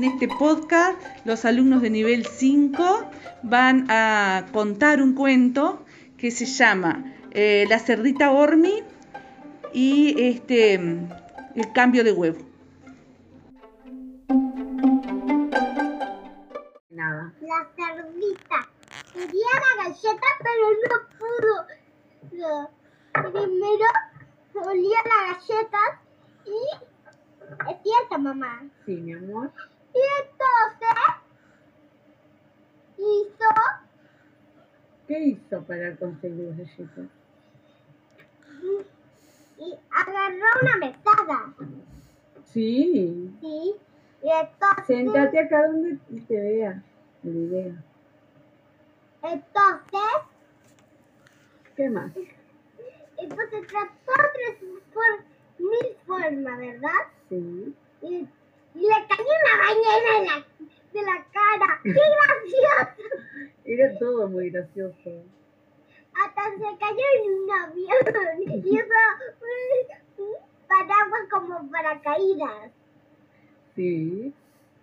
En este podcast, los alumnos de nivel 5 van a contar un cuento que se llama eh, La cerdita Ormi y este, el cambio de huevo. Nada. La cerdita quería la galleta, pero no pudo. Primero olía la galleta y... Es cierto, mamá. Sí, mi amor. Y entonces hizo ¿Qué hizo para conseguir galletas? y agarró una mesada. Sí. ¿Sí? Y entonces, Séntate acá donde te vea el video. entonces, ¿Qué más? entonces trató de mil formas, ¿verdad? Sí. Y le cayó una bañera de la, de la cara. ¡Qué gracioso! Era todo muy gracioso. Hasta se cayó en un avión y usó un paraguas como paracaídas. Sí.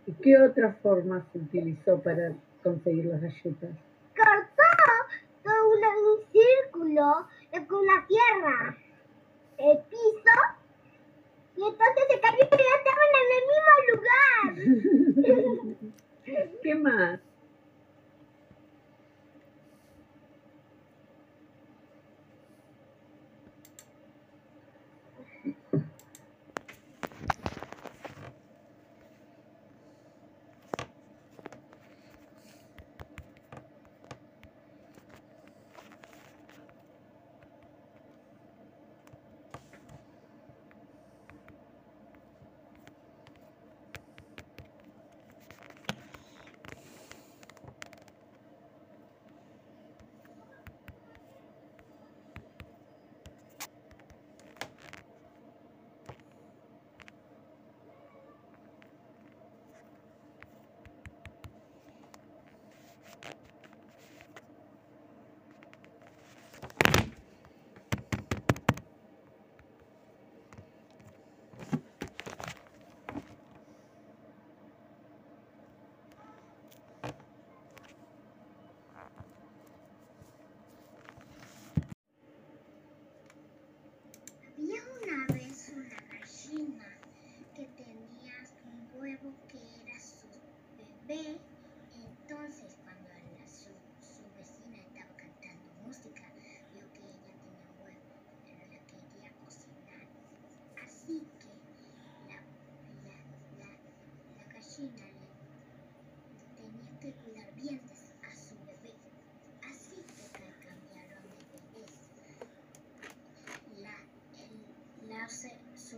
¿Y qué otra forma se utilizó para conseguir las galletas? Cortó todo una- un círculo con la tierra, el más?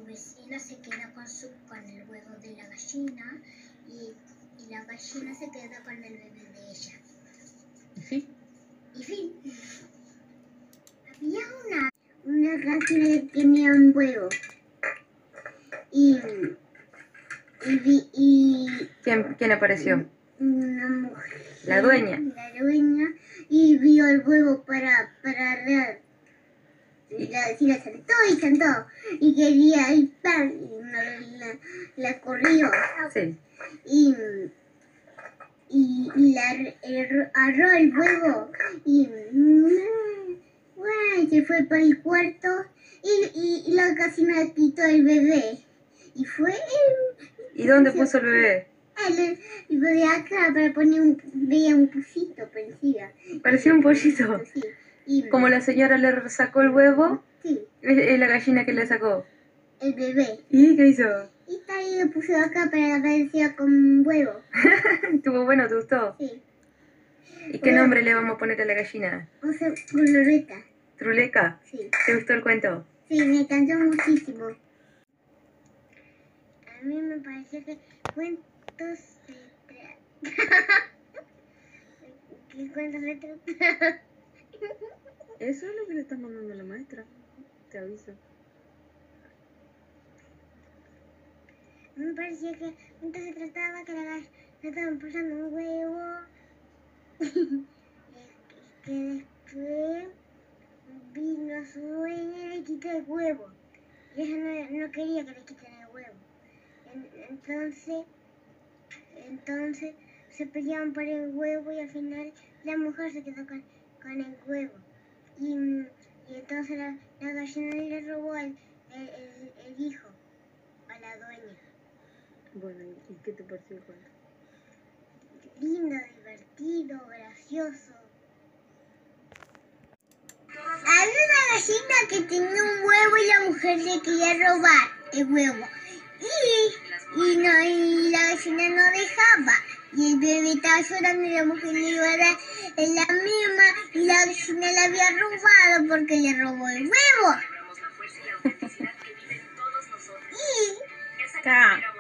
Vecina se queda con, su, con el huevo de la gallina y, y la gallina se queda con el bebé de ella. ¿Sí? Y fin. Había una, una gallina que tenía un huevo. Y, y, vi- y ¿Quién, quién apareció? una mujer. La dueña. La dueña. Y vio el huevo para, para arreglar. Y la vecina saltó y saltó. Y quería ir pan. Y la, la corrió. Sí. Y, y, y la er- agarró el huevo. Y, guay, se fue para el cuarto. Y, y, y la le quitó el bebé. Y fue ¿Y dónde puso el bebé? el, el bebé acá para poner un, veía un pusito por encima. Parecía un pollito. Sí. Como la señora le sacó el huevo, Sí, es la gallina que le sacó. el bebé. ¿Y qué hizo? Y está ahí lo puso acá para parecía con un huevo. Estuvo bueno, ¿te gustó? Sí. ¿Y qué nombre le vamos a poner a la gallina? Puse coloreta. ¿Truleca? Sí. ¿Te gustó el cuento? Sí, me encantó muchísimo. A mí me pareció que cuentos ¿Qué cuentos se trata? Eso es lo que le está mandando la maestra. Te aviso. A me parecía que entonces se trataba que la estaban pasando un huevo. que después vino su dueña y le quitó el huevo. Y ella no, no quería que le quiten el huevo. En- entonces, entonces se peleaban por el huevo y al final la mujer se quedó con, con el huevo. Y, y entonces la, la gallina le robó el, el, el- el hijo a la dueña. Bueno, ¿y, y qué te pareció el cuento? Lindo, divertido, gracioso. Había una gallina que tenía un huevo y la mujer le quería robar el huevo. Y, y, no, y la gallina no dejaba. Y el bebé estaba llorando y la mujer le iba a dar en la misma y la gallina le había robado porque le robó el huevo. y Ca.